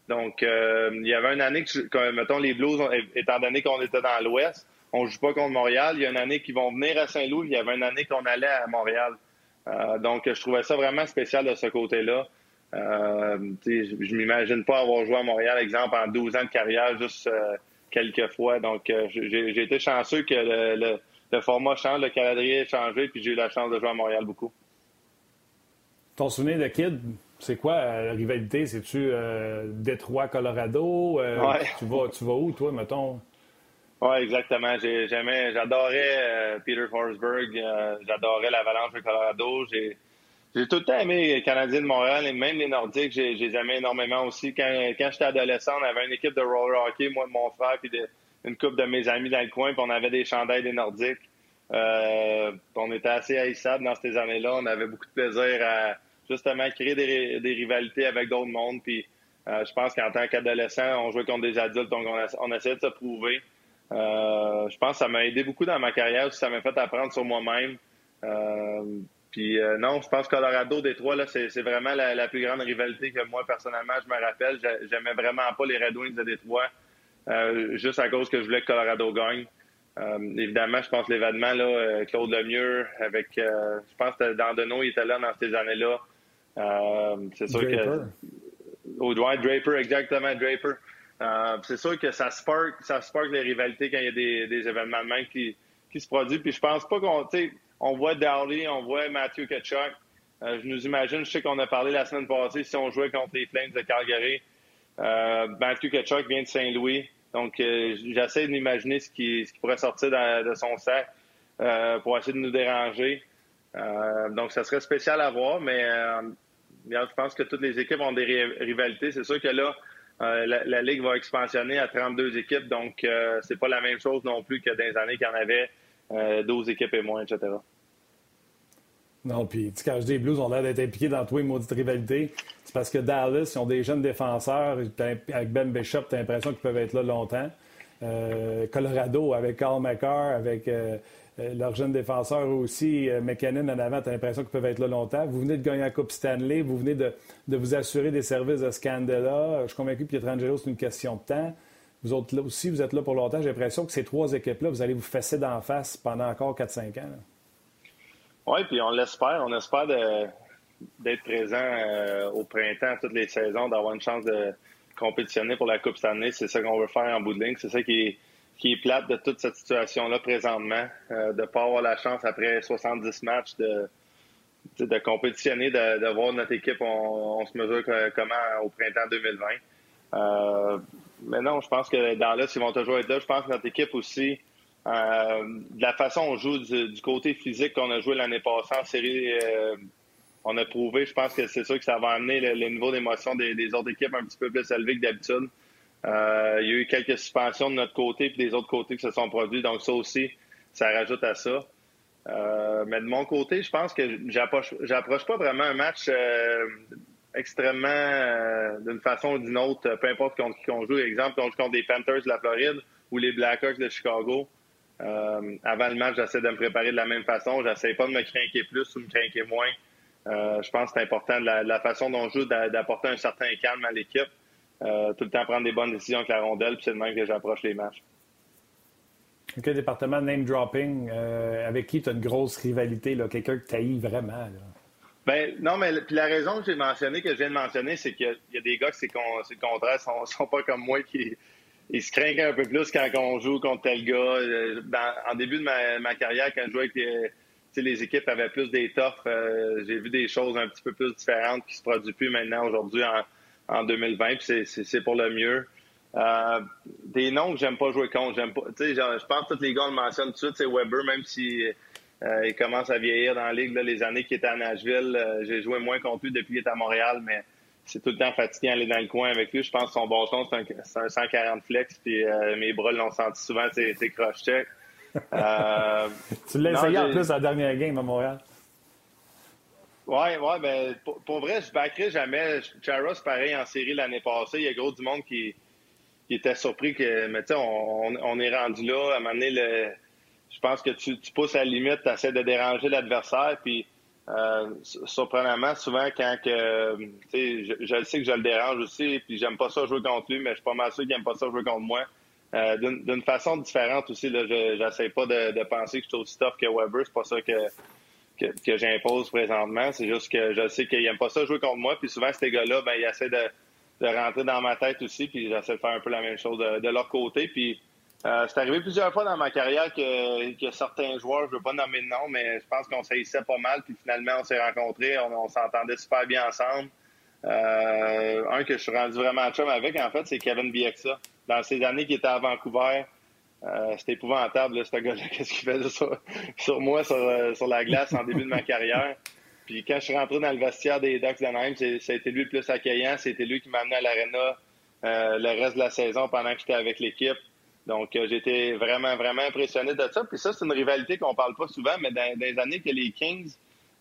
S3: Donc, il y avait une année que, mettons, les Blues, étant donné qu'on était dans l'Ouest, on joue pas contre Montréal. Il y a une année qu'ils vont venir à Saint-Louis. Il y avait une année qu'on allait à Montréal. donc, je trouvais ça vraiment spécial de ce côté-là. Euh, je m'imagine pas avoir joué à Montréal, exemple, en 12 ans de carrière, juste euh, quelques fois. Donc, euh, j'ai été chanceux que le, format change, le calendrier ait changé, puis j'ai eu la chance de jouer à Montréal beaucoup.
S1: Ton souvenir de kid, c'est quoi la rivalité? C'est-tu Détroit, Colorado? tu, vas, tu vas où, toi, mettons?
S3: Oui, exactement. J'adorais Peter Forsberg. J'adorais l'Avalanche de Colorado. J'ai j'ai tout le temps aimé les Canadiens de Montréal et même les Nordiques, j'ai, j'ai aimé énormément aussi. Quand, quand j'étais adolescent, on avait une équipe de roller hockey, moi, mon frère, puis une couple de mes amis dans le coin, puis on avait des chandails des Nordiques. on était assez haïssable dans ces années-là. On avait beaucoup de plaisir à justement créer des, rivalités avec d'autres mondes. Puis je pense qu'en tant qu'adolescent, on jouait contre des adultes, donc on, essayait de se prouver. je pense que ça m'a aidé beaucoup dans ma carrière, ça m'a fait apprendre sur moi-même. Puis euh, non, je pense que Colorado, Détroit, là, c'est, vraiment la, plus grande rivalité que moi, personnellement, je me rappelle. J'aimais vraiment pas les Red Wings de Détroit, euh, juste à cause que je voulais que Colorado gagne. Euh, évidemment, je pense l'événement, là, Claude Lemieux, avec, je pense que Dandeno, il était là dans ces années-là. c'est sûr que... Au Dwight Draper, exactement, Draper. c'est sûr que ça spark, ça spark les rivalités quand il y a des, événements de même qui, qui se produisent. Puis je pense pas qu'on on voit Dowley, on voit Matthew Ketchuk. Euh, je nous imagine, je sais qu'on a parlé la semaine passée, si on jouait contre les Flames de Calgary. Euh, Matthew Ketchuk vient de Saint-Louis. Donc, euh, j'essaie d'imaginer ce qui, pourrait sortir de, son sac pour essayer de nous déranger. donc, ça serait spécial à voir, mais je pense que toutes les équipes ont des rivalités. C'est sûr que là, la, Ligue va expansionner à 32 équipes, donc c'est pas la même chose non plus que dans les années qu'il y en avait 12 équipes et moins, etc.
S1: Non, puis quand je dis les Blues ont l'air d'être impliqués dans tous les maudites rivalités, c'est parce que Dallas, ils ont des jeunes défenseurs. Avec Ben Bishop, tu as l'impression qu'ils peuvent être là longtemps. Euh, Colorado, avec Carl McCarr, avec euh, euh, leurs jeunes défenseurs aussi, McKinnon en avant, tu as l'impression qu'ils peuvent être là longtemps. Vous venez de gagner la Coupe Stanley, vous venez de, vous assurer des services de Scandella. Je suis convaincu que Pietrangelo, c'est une question de temps. Vous autres là aussi, vous êtes là pour longtemps. J'ai l'impression que ces trois équipes-là, vous allez vous fesser d'en face pendant encore 4-5 ans.
S3: Oui, puis on l'espère. On espère d'être présent euh, au printemps, toutes les saisons, d'avoir une chance de compétitionner pour la Coupe cette année. C'est ça qu'on veut faire en bout de ligne. C'est ça qui est, plate de toute cette situation-là présentement, euh, de ne pas avoir la chance après 70 matchs de, de compétitionner, de, voir notre équipe, on, se mesure comment au printemps 2020. Euh, mais non, je pense que dans là, ils vont toujours être là. Je pense que notre équipe aussi, euh, de la façon dont on joue du, côté physique qu'on a joué l'année passée en série, euh, on a prouvé, je pense que c'est sûr que ça va amener le, niveau d'émotion des, autres équipes un petit peu plus élevé que d'habitude. Euh, il y a eu quelques suspensions de notre côté puis des autres côtés qui se sont produits, donc ça aussi, ça rajoute à ça. mais de mon côté, je pense que j'approche, j'approche pas vraiment un match extrêmement d'une façon ou d'une autre, peu importe contre qui on joue. Exemple, on joue contre des Panthers de la Floride ou les Blackhawks de Chicago. Euh, avant le match, j'essaie de me préparer de la même façon. J'essaie pas de me craquer plus ou me craquer moins. Euh, je pense que c'est important de la, façon dont je joue d'apporter un certain calme à l'équipe. Euh, tout le temps prendre des bonnes décisions avec la rondelle, puis c'est de même que j'approche les matchs.
S1: OK, département name dropping, avec qui tu as une grosse rivalité, quelqu'un que tu vraiment?
S3: Ben, non, mais puis la raison que j'ai mentionné, que je viens de mentionner, c'est qu'il y, a des gars qui c'est le contraire, sont, pas comme moi qui, il se craint un peu plus quand on joue contre tel gars. Euh, en début de ma, carrière, quand je jouais avec les, les équipes avaient plus d'étoffes, euh, j'ai vu des choses un petit peu plus différentes qui se produisent plus maintenant aujourd'hui en, 2020. Puis c'est pour le mieux. Euh, des noms que j'aime pas jouer contre. J'aime pas. Je pense que tous les gars le mentionnent tout de suite. C'est Weber, même si il commence à vieillir dans la ligue. les années qu'il était à Nashville, j'ai joué moins contre lui depuis qu'il est à Montréal, mais c'est tout le temps fatigué d'aller dans le coin avec lui. Je pense que son bâton, c'est un, 140 flex, puis euh, mes bras l'ont senti souvent, c'est croche-check.
S1: Euh, tu l'as essayé en plus à la dernière game à Montréal.
S3: Oui, ouais, ben, pour, vrai, je backerai jamais. Charos, pareil, en série l'année passée, il y a gros du monde qui, était surpris que, mais tu sais, on, est rendu là. À un moment donné, le, je pense que tu, pousses à la limite, tu essaies de déranger l'adversaire, puis euh, surprenamment, souvent, quand que, je, je sais que je le dérange aussi, puis j'aime pas ça jouer contre lui, mais je suis pas mal sûr qu'il aime pas ça jouer contre moi. Euh, d'une façon différente aussi, là, j'essaie pas de, penser que je suis aussi tough que Weber, c'est pas ça que, que, j'impose présentement. C'est juste que je sais qu'il aime pas ça jouer contre moi, puis souvent, ces gars-là, ben, ils essaient de, de, rentrer dans ma tête aussi, puis j'essaie de faire un peu la même chose de, de leur côté, puis euh, c'est arrivé plusieurs fois dans ma carrière que, certains joueurs, je ne veux pas nommer de nom, mais je pense qu'on s'haïssait pas mal, puis finalement on s'est rencontrés, on, s'entendait super bien ensemble. Euh, un que je suis rendu vraiment chum avec, en fait, c'est Kevin Bieksa. Dans ces années qu'il était à Vancouver, euh, c'était épouvantable, ce gars-là, qu'est-ce qu'il faisait sur, moi, sur, la glace en début de ma carrière. Puis quand je suis rentré dans le vestiaire des Ducks d'Anaheim, été lui le plus accueillant. C'était lui qui m'a amené à l'aréna le reste de la saison pendant que j'étais avec l'équipe. Donc, j'ai été vraiment, vraiment impressionné de ça. Puis ça, c'est une rivalité qu'on parle pas souvent, mais dans, des années que les Kings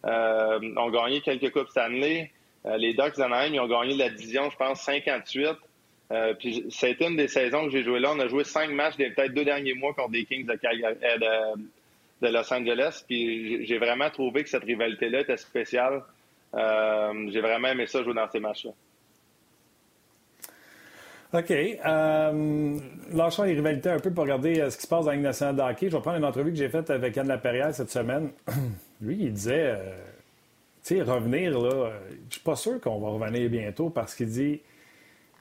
S3: ont gagné quelques Coupes Stanley, les Ducks d'Anaheim, ils ont gagné la division, je pense, 58. Euh, puis été une des saisons que j'ai joué là. On a joué cinq matchs des peut-être deux derniers mois contre des Kings de, euh, de, Los Angeles. Puis j'ai vraiment trouvé que cette rivalité-là était spéciale. Euh, j'ai vraiment aimé ça jouer dans ces matchs-là.
S1: OK. Euh, lâchons les rivalités un peu pour regarder ce qui se passe dans la nationale de hockey. Je vais prendre une entrevue que j'ai faite avec Anne Laperrière cette semaine. Lui, il disait, tu sais, revenir, là, je suis pas sûr qu'on va revenir bientôt parce qu'il dit,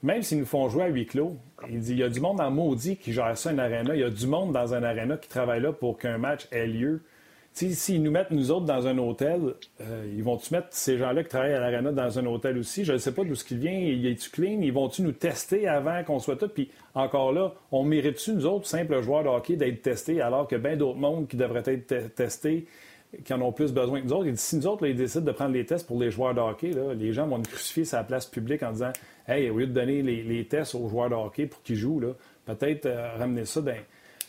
S1: même s'ils nous font jouer à huis clos, il dit il y a du monde en maudit qui gère ça, un aréna. Il y a du monde dans un aréna qui travaille là pour qu'un match ait lieu. S'ils nous mettent, nous autres, dans un hôtel, euh, ils vont-tu mettre ces gens-là qui travaillent à l'aréna dans un hôtel aussi? Je ne sais pas d'où ce qu'il vient. Il est-tu clean? Ils vont-tu nous tester avant qu'on soit tout? Puis encore là, on mérite-tu, nous autres, simples joueurs de hockey, d'être testés alors que bien d'autres mondes qui devraient être testés qui en ont plus besoin que nous autres? Dit, si nous autres, ils décident de prendre les tests pour les joueurs de hockey, les gens vont nous crucifier sur la place publique en disant Hey, au lieu de donner les, tests aux joueurs de hockey pour qu'ils jouent, peut-être euh, ramener ça dans.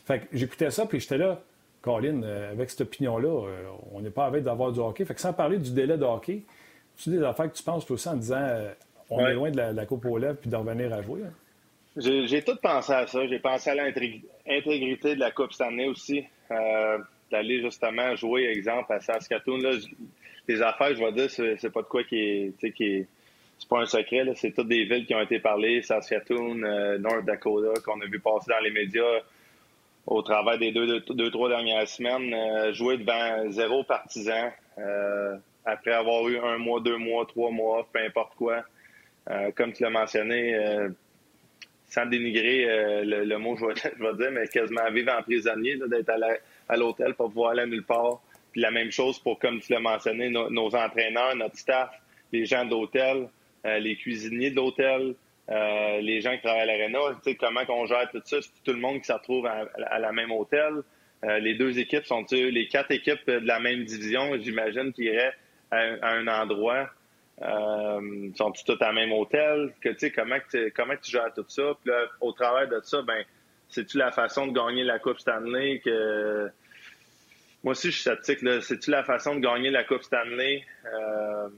S1: Fait que j'écoutais ça, puis j'étais là, Colin, euh, avec cette opinion-là, euh, on n'est pas avec d'avoir du hockey. Fait que sans parler du délai de hockey, tu des affaires que tu penses aussi en disant on est loin de la, Coupe aux lèvres puis d'en revenir à jouer.
S3: J'ai tout pensé à ça. J'ai pensé à l'intégrité de la Coupe cette année aussi d'aller justement jouer, exemple, à Saskatoon. Là, les affaires, je vais dire, c'est pas de quoi qui est. Qui est c'est pas un secret, c'est toutes des villes qui ont été parlées, Saskatoon, euh, North Dakota, qu'on a vu passer dans les médias au travers des deux, deux, trois dernières semaines, euh, jouer devant zéro partisan, euh, après avoir eu un mois, deux mois, trois mois, peu importe quoi. comme tu l'as mentionné, sans dénigrer le, mot, je vais, dire, mais quasiment vivre en prisonnier, d'être à l'hôtel pour pouvoir aller nulle part. Puis la même chose pour, comme tu l'as mentionné, nos entraîneurs, notre staff, les gens d'hôtel, euh, les cuisiniers d'hôtel, euh, les gens qui travaillent à tu sais, comment on gère tout ça, c'est tout le monde qui se retrouve à, la même hôtel. Euh, les deux équipes sont les quatre équipes de la même division, j'imagine, qui iraient à, un endroit. sont toutes à même hôtel? Que, tu comment, comment tu gères tout ça? Puis là, au travers de ça, ben c'est-tu la façon de gagner la Coupe Stanley que. Moi aussi, je suis sceptique. C'est-tu la façon de gagner la Coupe Stanley euh,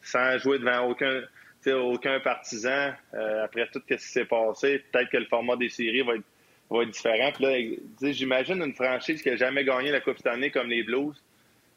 S3: sans jouer devant aucun, aucun partisan euh, après tout ce qui s'est passé? Peut-être que le format des séries va être, va être différent. Puis là, j'imagine une franchise qui n'a jamais gagné la Coupe Stanley comme les Blues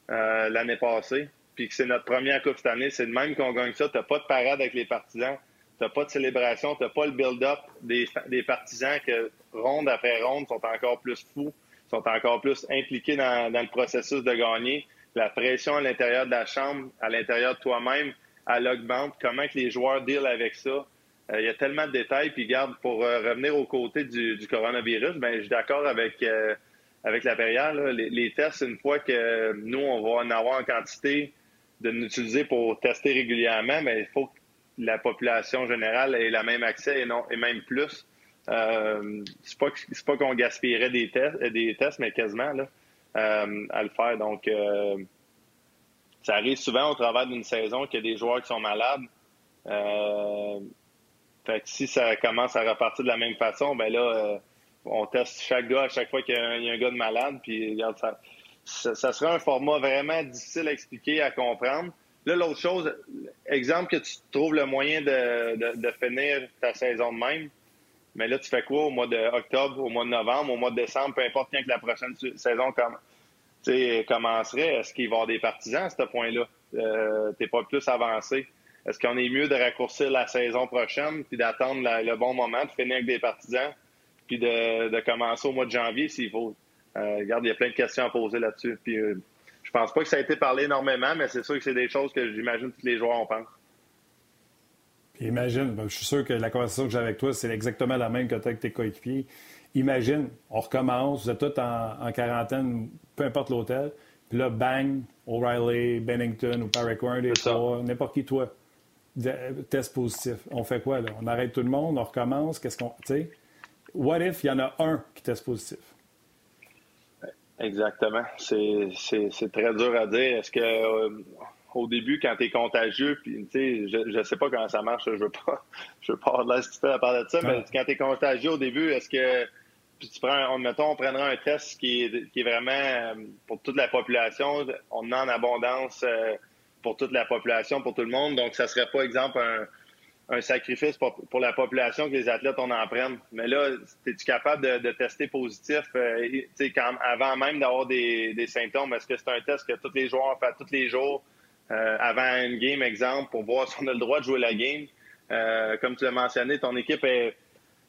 S3: euh, l'année passée, puis que c'est notre première Coupe Stanley. C'est le même qu'on gagne ça. Tu pas de parade avec les partisans. T'as pas de célébration, t'as pas le build-up des, des, partisans que ronde après ronde sont encore plus fous, sont encore plus impliqués dans, dans le processus de gagner. La pression à l'intérieur de la chambre, à l'intérieur de toi-même, à l'ogbante, comment que les joueurs deal avec ça. Euh, il y a tellement de détails. Puis garde, pour euh, revenir aux côtés du, coronavirus, ben je suis d'accord avec euh, avec la période. Les, tests, une fois que nous, on va en avoir en quantité de l'utiliser pour tester régulièrement, mais ben, il faut la population générale ait le même accès et, non, et même plus. Euh, c'est pas pas qu'on gaspillerait des tests, des tests, mais quasiment à le faire. Donc, ça arrive souvent au travers d'une saison qu'il y a des joueurs qui sont malades. Euh, fait que si ça commence à repartir de la même façon, ben là, euh, on teste chaque gars à chaque fois qu'il y, a un gars de malade. Puis regarde, ça, ça, ça un format vraiment difficile à expliquer, à comprendre. Là, l'autre chose, exemple que tu trouves le moyen de, finir ta saison de même, mais là, tu fais quoi au mois d'octobre, au mois de novembre, au mois de décembre, peu importe quand que la prochaine saison commencerait, est-ce qu'il va y avoir des partisans à ce point-là? Euh, T'es pas plus avancé. Est-ce qu'on est mieux de raccourcir la saison prochaine puis d'attendre le bon moment, de finir avec des partisans, puis de, commencer au mois de janvier s'il faut? Euh, regarde, il y a plein de questions à poser là-dessus. Puis euh, je pense pas que ça a été parlé énormément, mais c'est sûr que c'est des choses que j'imagine tous les joueurs en pensent.
S1: imagine, ben, je suis sûr que la conversation que j'ai avec toi, c'est exactement la même que tu avec tes coéquipiers. Imagine, on recommence, vous êtes tous en, quarantaine, peu importe l'hôtel, puis là, bang, O'Reilly, Bennington ou Paraquin, n'importe qui, toi, test positif. On fait quoi, là? On arrête tout le monde, on recommence, qu'est-ce qu'on. Tu sais, what if il y en a un qui teste positif?
S3: Exactement. C'est très dur à dire. Est-ce que euh, au début, quand tu es contagieux, puis je ne sais pas comment ça marche, je veux pas je veux pas avoir de la à parler de ça, mais quand tu es contagieux au début, est-ce que tu prends, on, mettons, on prendra un test qui est, vraiment euh, pour toute la population. On en abondance euh, pour toute la population, pour tout le monde. Donc, ça serait pas, exemple, un, sacrifice pour, la population que les athlètes en prenne. Mais là, es-tu capable de, tester positif euh, avant même d'avoir des, des, symptômes? Est-ce que c'est un test que tous les joueurs font tous les jours avant une game, exemple, pour voir si on a le droit de jouer la game? Comme tu l'as mentionné, ton équipe est,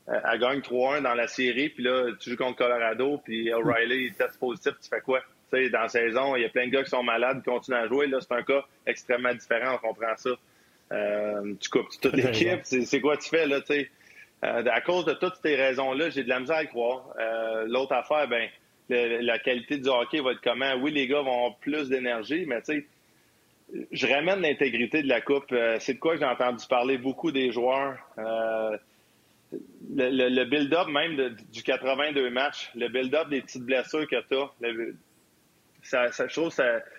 S3: elle gagne 3-1 dans la série, puis là, tu joues contre Colorado, puis O'Reilly, il teste positif, tu fais quoi? Tu sais, dans la saison, il y a plein de gars qui sont malades, qui continuent à jouer. Là, c'est un cas extrêmement différent, on comprend ça. Euh, tu coupes toute l'équipe, c'est quoi tu fais, là, tu sais? Euh, à cause de toutes ces raisons-là, j'ai de la misère à y croire. Euh, L'autre affaire, ben, la qualité du hockey va être comment? Oui, les gars vont avoir plus d'énergie, mais tu sais, je ramène l'intégrité de la Coupe. Euh, c'est de quoi j'ai entendu parler beaucoup des joueurs. Euh, le, le, build-up même du 82 matchs, le build-up des petites blessures que tu as, ça, ça,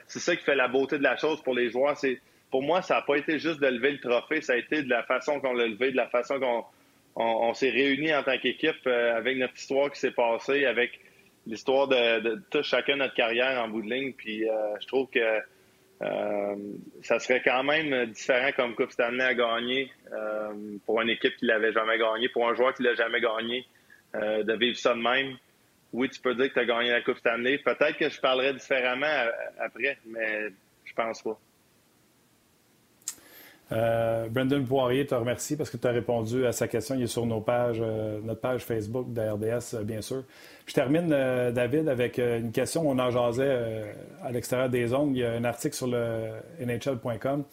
S3: c'est ça qui fait la beauté de la chose pour les joueurs. C'est Pour moi, ça n'a pas été juste de lever le trophée, ça a été de la façon qu'on l'a levé, de la façon qu'on on, s'est réunis en tant qu'équipe euh, avec notre histoire qui s'est passée, avec l'histoire de, de, de, chacun notre carrière en bout de ligne. Puis je trouve que euh, ça serait quand même différent comme Coupe Stanley à gagner euh, pour une équipe qui l'avait jamais gagné, pour un joueur qui l'a jamais gagné, euh, de vivre ça de même. Oui, tu peux dire que tu as gagné la Coupe Stanley. Peut-être que je parlerai différemment après, mais je pense pas.
S1: Euh, Brendan Poirier te remercie parce que tu as répondu à sa question. Il est sur nos pages, euh, notre page Facebook de RDS, euh, bien sûr. Je termine, David, avec une question. On en jasait à l'extérieur des zones. Il y a un article sur le NHL.com.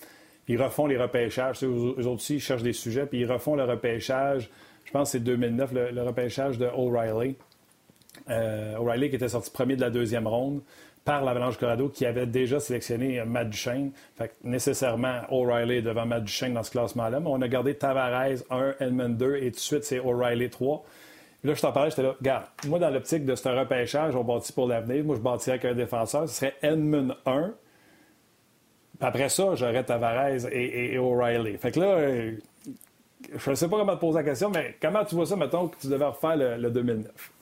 S1: Ils refont les repêchages. Eux aussi, ils cherchent des sujets, puis ils refont le repêchage. Je pense que c'est 2009, le, le repêchage de O'Reilly. O'Reilly qui était sorti premier de la deuxième ronde par l'Avalanche Colorado qui avait déjà sélectionné Matt Duchesne. Fait que nécessairement, O'Reilly devant Matt Duchesne dans ce classement-là. Mais on a gardé Tavares 1, Edmund 2 et tout de suite, c'est O'Reilly 3. là, je t'en parlais, j'étais là, regarde, moi, dans l'optique de ce repêchage, on bâtit pour l'avenir. Moi, je bâtirais qu'un défenseur. Ce serait Edmund 1. Puis après ça, j'aurais Tavares et, O'Reilly. Fait que là, euh, je ne sais pas comment te poser la question, mais comment tu vois ça, mettons, que tu devais refaire le 2009?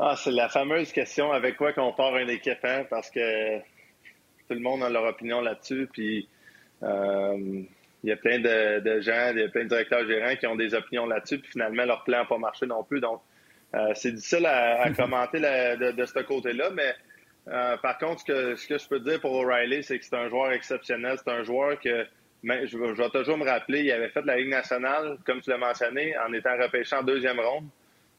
S3: Ah, c'est la fameuse question avec quoi qu'on part un équipe, hein, parce que tout le monde a leur opinion là-dessus. Puis euh, il y a plein de, gens, il y a plein de directeurs gérants qui ont des opinions là-dessus, puis finalement leur plan n'a pas marché non plus. Donc euh, c'est difficile à, commenter de, ce côté-là, mais euh, par contre, ce que, ce que je peux dire pour O'Reilly, c'est que c'est un joueur exceptionnel. C'est un joueur que je, je, vais toujours me rappeler, il avait fait la Ligue nationale, comme tu l'as mentionné, en étant repêché en deuxième ronde.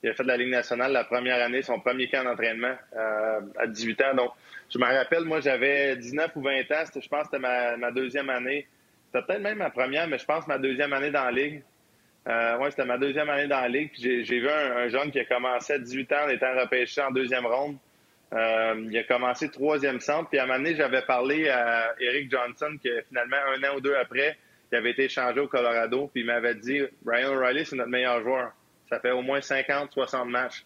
S3: Il a fait de la Ligue nationale la première année, son premier camp d'entraînement euh, à 18 ans. Donc, je me rappelle, moi, j'avais 19 ou 20 ans. Je pense que c'était ma, deuxième année. C'était peut-être même ma première, mais je pense ma deuxième année dans la Ligue. Euh, oui, c'était ma deuxième année dans la Ligue. J'ai vu un, jeune qui a commencé à 18 ans en étant repêché en deuxième ronde. Euh, il a commencé troisième centre. Puis à un moment donné, j'avais parlé à Eric Johnson, qui finalement, un an ou deux après, il avait été échangé au Colorado. Puis il m'avait dit Ryan O'Reilly, c'est notre meilleur joueur. Ça fait au moins 50, 60 matchs.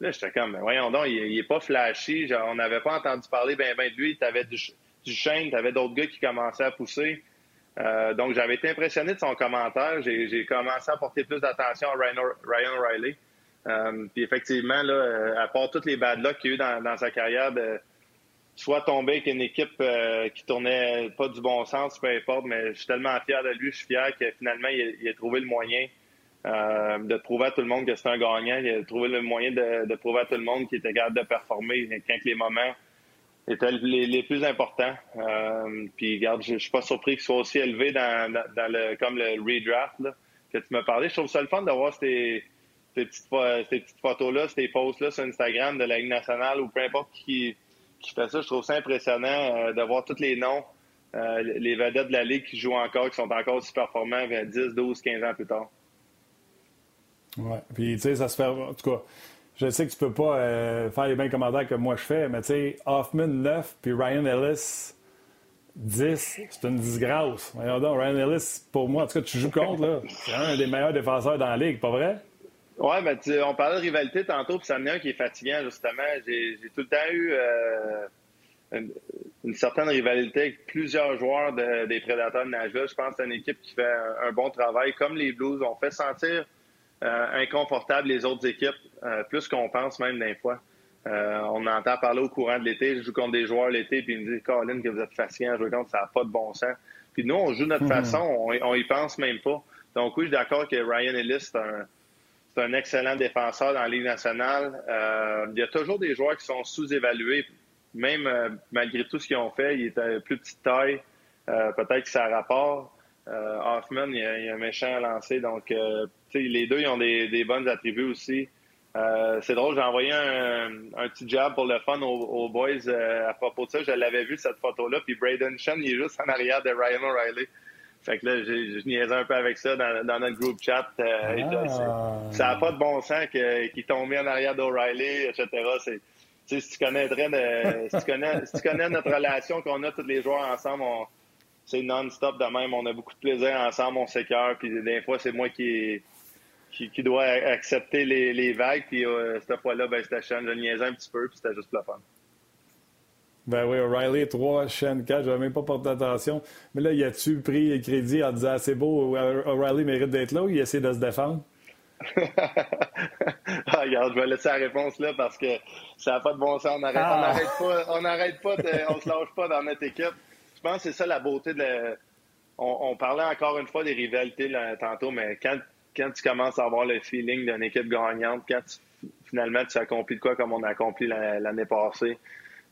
S3: Là, j'étais comme, voyons donc, il, est pas flashy. on n'avait pas entendu parler ben, ben de lui. Tu avais du, du tu avais d'autres gars qui commençaient à pousser. Euh, donc, j'avais été impressionné de son commentaire. J'ai commencé à porter plus d'attention à Ryan, Ryan O'Reilly. Euh, puis effectivement, là, euh, à part toutes les bad luck qu'il a eu dans, sa carrière, de soit tomber avec une équipe qui tournait pas du bon sens, peu importe, mais je suis tellement fier de lui, je suis fier que finalement, il a trouvé le moyen euh, de prouver à tout le monde que c'est un gagnant. A trouvé le moyen de, de, prouver à tout le monde qu'il était capable de performer quand les moments étaient les, plus importants. Euh, puis, regarde, je, suis pas surpris qu'il soit aussi élevé dans, le comme le redraft que tu m'as parlé. Je trouve ça le fun de voir ces, petites, photos-là, ces posts-là sur Instagram de la Ligue nationale ou peu importe qui, qui fait ça. Je trouve ça impressionnant euh, de voir tous les noms, les vedettes de la Ligue qui jouent encore, qui sont encore aussi performants 10, 12, 15 ans plus tard.
S1: Oui. Puis, tu sais, ça se fait. En tout cas, je sais que tu peux pas euh, faire les mêmes commentaires que moi je fais, mais tu sais, Hoffman 9 puis Ryan Ellis 10, c'est une disgrâce. Ryan Ellis, pour moi, en tout cas, tu joues contre, là. C'est un des meilleurs défenseurs dans la ligue, pas vrai?
S3: Oui, mais tu, on parlait de rivalité tantôt, puis ça en est un qui est fatigant, justement. J'ai tout le temps eu euh, une, certaine rivalité avec plusieurs joueurs des Prédateurs de Nashville. Je pense que c'est une équipe qui fait un, un bon travail, comme les Blues ont fait sentir inconfortable les autres équipes, plus qu'on pense même des fois. on entend parler au courant de l'été, je joue contre des joueurs l'été, puis ils me disent, Colin, que vous êtes fatiguant à jouer contre, ça n'a pas de bon sens. Puis nous, on joue notre mhm. façon, on, on y pense même pas. Donc oui, je suis d'accord que Ryan Ellis, c'est un, c'est un excellent défenseur dans la Ligue nationale. Euh, il y a toujours des joueurs qui sont sous-évalués, même euh, malgré tout ce qu'ils ont fait. Il est à plus petite taille. Euh, peut-être que ça a rapport. Hoffman, il a, a, un méchant lancé. Donc, les deux, ils ont des, des bons attributs aussi. c'est drôle, j'ai envoyé un, un, petit job pour le fun aux, boys à propos de ça. Je l'avais vu, cette photo-là. Puis Braden Shen, il est juste en arrière de Ryan O'Reilly. Fait que là, je niaisais un peu avec ça dans, dans notre groupe chat. Euh, ah. ça n'a pas de bon sens qu'il tombait en arrière d'O'Reilly, etc. C'est, si tu connaîtrais de, si, tu connais, si tu connais notre relation qu'on a tous les joueurs ensemble, c'est non-stop de même. On a beaucoup de plaisir ensemble, on s'écœure. Puis des fois, c'est moi qui, qui, qui, dois accepter les, les vagues. Puis euh, cette fois-là, ben, c'était Je niaisais un petit peu, puis c'était juste le fun.
S1: Ben oui, O'Reilly 3, Shen 4, j'avais même pas porté attention. Mais là, y a-tu pris le crédit en disant c'est beau, O'Reilly mérite d'être là ou il essaie de se défendre?
S3: ah, regarde, je vais laisser la réponse là parce que ça n'a pas de bon sens. On n'arrête ah. pas, on n'arrête pas, on se lâche pas dans notre équipe. Je pense que c'est ça la beauté de. On, parlait encore une fois des rivalités là, tantôt, mais quand, quand tu commences à avoir le feeling d'une équipe gagnante, quand finalement tu accomplis de quoi comme on a accompli l'année passée,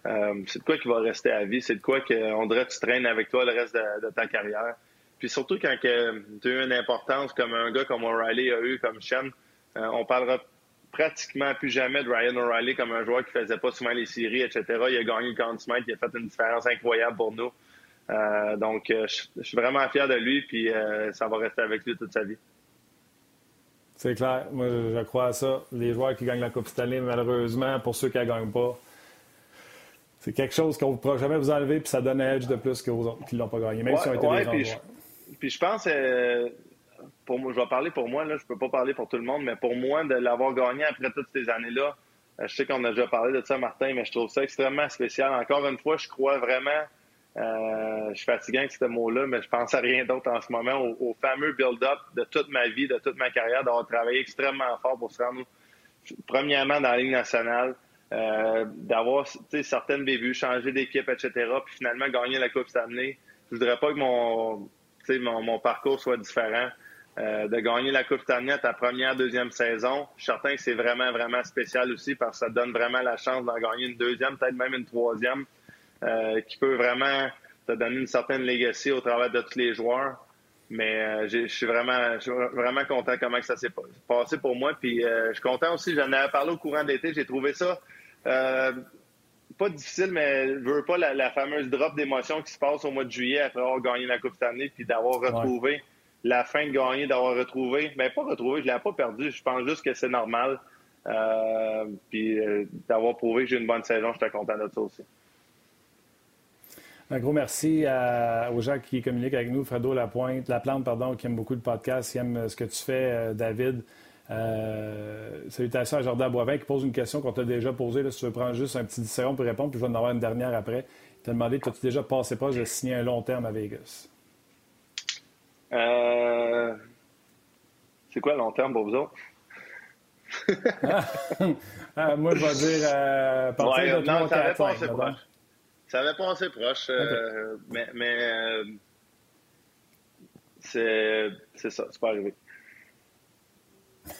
S3: euh, c'est de quoi qui va rester à vie. C'est de quoi qu'on tu traînes avec toi le reste de, ta carrière. Puis surtout quand tu as eu une importance comme un gars comme O'Reilly a eu, comme Shen, euh, on parlera pratiquement plus jamais de Ryan O'Reilly comme un joueur qui faisait pas souvent les séries, etc. Il a gagné le 40 mètres, il a fait une différence incroyable pour nous. Euh, donc, je suis vraiment fier de lui, puis ça va rester avec lui toute sa vie.
S1: C'est clair. Moi, je crois à ça. Les joueurs qui gagnent la Coupe Stanley, malheureusement, pour ceux qui ne gagnent pas, c'est quelque chose qu'on ne pourra jamais vous enlever, puis ça donne un edge de plus qu'aux autres qui ne l'ont pas gagné, même si on été des
S3: puis, je, puis je pense, euh, pour moi, je vais parler pour moi, là, je peux pas parler pour tout le monde, mais pour moi, de l'avoir gagné après toutes ces années-là, euh, je sais qu'on a déjà parlé de ça, Martin, mais je trouve ça extrêmement spécial. Encore une fois, je crois vraiment, euh, je suis fatigué avec ce mot-là, mais je pense à rien d'autre en ce moment, au, fameux build-up de toute ma vie, de toute ma carrière, d'avoir travaillé extrêmement fort pour se rendre, premièrement, dans la Ligue nationale, euh, d'avoir certaines bévues, changer d'équipe, etc., puis finalement gagner la Coupe année. Je voudrais pas que mon, parcours soit différent. Euh, de gagner la Coupe année à ta première, deuxième saison, je suis certain que c'est vraiment, vraiment spécial aussi parce que ça donne vraiment la chance d'en gagner une deuxième, peut-être même une troisième, euh, qui peut vraiment te donner une certaine legacy au travers de tous les joueurs. Mais je suis vraiment, vraiment content comment ça s'est passé pour moi. Puis je suis content aussi, j'en avais parlé au courant de l'été, j'ai trouvé ça euh, pas difficile, mais je veux pas la, fameuse drop d'émotion qui se passe au mois de juillet après avoir gagné la Coupe année, puis d'avoir retrouvé la fin de gagner, d'avoir retrouvé, mais pas retrouvé, je l'ai pas perdu. Je pense juste que c'est normal. Euh, puis euh, d'avoir prouvé que j'ai une bonne saison, je suis content de ça aussi.
S1: Un gros merci aux gens qui communiquent avec nous, Fredo Lapointe, La Plante, pardon, qui aime beaucoup le podcast, qui aime ce que tu fais, David. Euh, salutations à Jordan Boivin qui pose une question qu'on t'a déjà posée. si tu veux prendre juste un petit seconde pour répondre, puis je vais en avoir une dernière après. Il t'a demandé as-tu déjà passé pas de signer un long terme à Vegas?
S3: Euh... C'est quoi long terme pour vous autres?
S1: Ah, Moi, je vais dire euh, partir
S3: de non, proche. Ça avait passé proche, euh, mais, mais euh, c'est ça, c'est pas arrivé.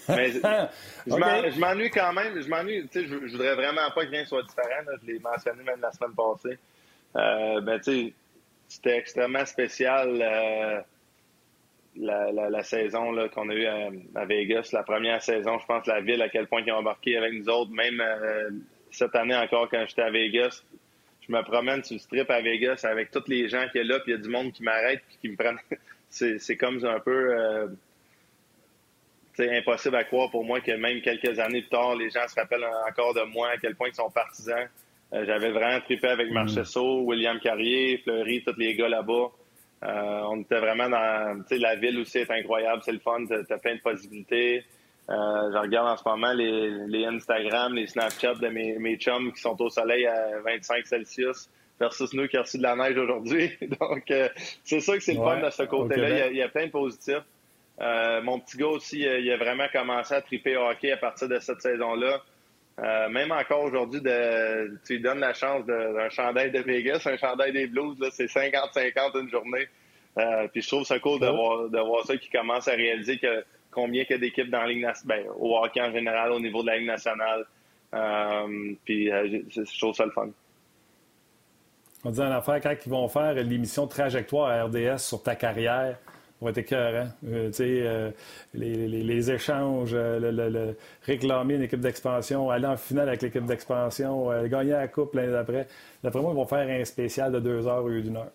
S3: Mais je m'ennuie quand même. Je m'ennuie. Tu sais, je, voudrais vraiment pas que rien soit différent. Je l'ai mentionné même la semaine passée. Euh, ben, tu sais, c'était extrêmement spécial euh, la, la, saison qu'on a eue à, Vegas. La première saison, je pense, la ville, à quel point ils ont embarqué avec nous autres. Même euh, cette année encore, quand j'étais à Vegas, je me promène sur le strip à Vegas avec tous les gens qui sont là, puis il y a du monde qui m'arrête, puis qui me prennent. c'est comme un peu euh, c'est impossible à croire pour moi que même quelques années plus tard, les gens se rappellent encore de moi, à quel point ils sont partisans. Euh, j'avais vraiment trippé avec mm. Marchesso, William Carrier, Fleury, tous les gars là-bas. Euh, on était vraiment dans... Tu sais, la ville aussi est incroyable, c'est le fun, t'as plein de possibilités. Euh, je regarde en ce moment les, les Instagram, les Snapchat de mes, mes chums qui sont au soleil à 25 Celsius versus nous qui a reçu de la neige aujourd'hui. Donc, c'est ça que c'est le fun de ce côté-là. Il, il, y a plein de positifs. mon petit gars aussi, il a vraiment commencé à triper hockey à partir de cette saison-là. même encore aujourd'hui, tu lui donnes la chance d'un chandail de Vegas, un chandail des Blues, c'est 50-50 une journée. puis je trouve ça cool de, voir, de voir ça qui commence à réaliser que combien il y a d'équipes dans la Ligue nationale, ben, au hockey en général, au niveau de la Ligue nationale. Euh, puis euh, je trouve ça le fun.
S1: On dit en affaire, quand ils vont faire l'émission Trajectoire à RDS sur ta carrière, ça va être écœurant. Euh, euh, les, échanges, le, réclamer une équipe d'expansion, aller en finale avec l'équipe d'expansion, gagner la coupe l'année d'après. D'après moi, ils vont faire un spécial de deux heures lieu d'une heure.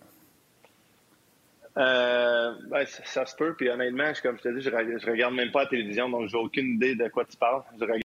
S3: Euh, ben, ça, se peut. Puis honnêtement, comme je te dis, je, je regarde même pas la télévision, donc j'ai aucune idée de quoi tu parles. Je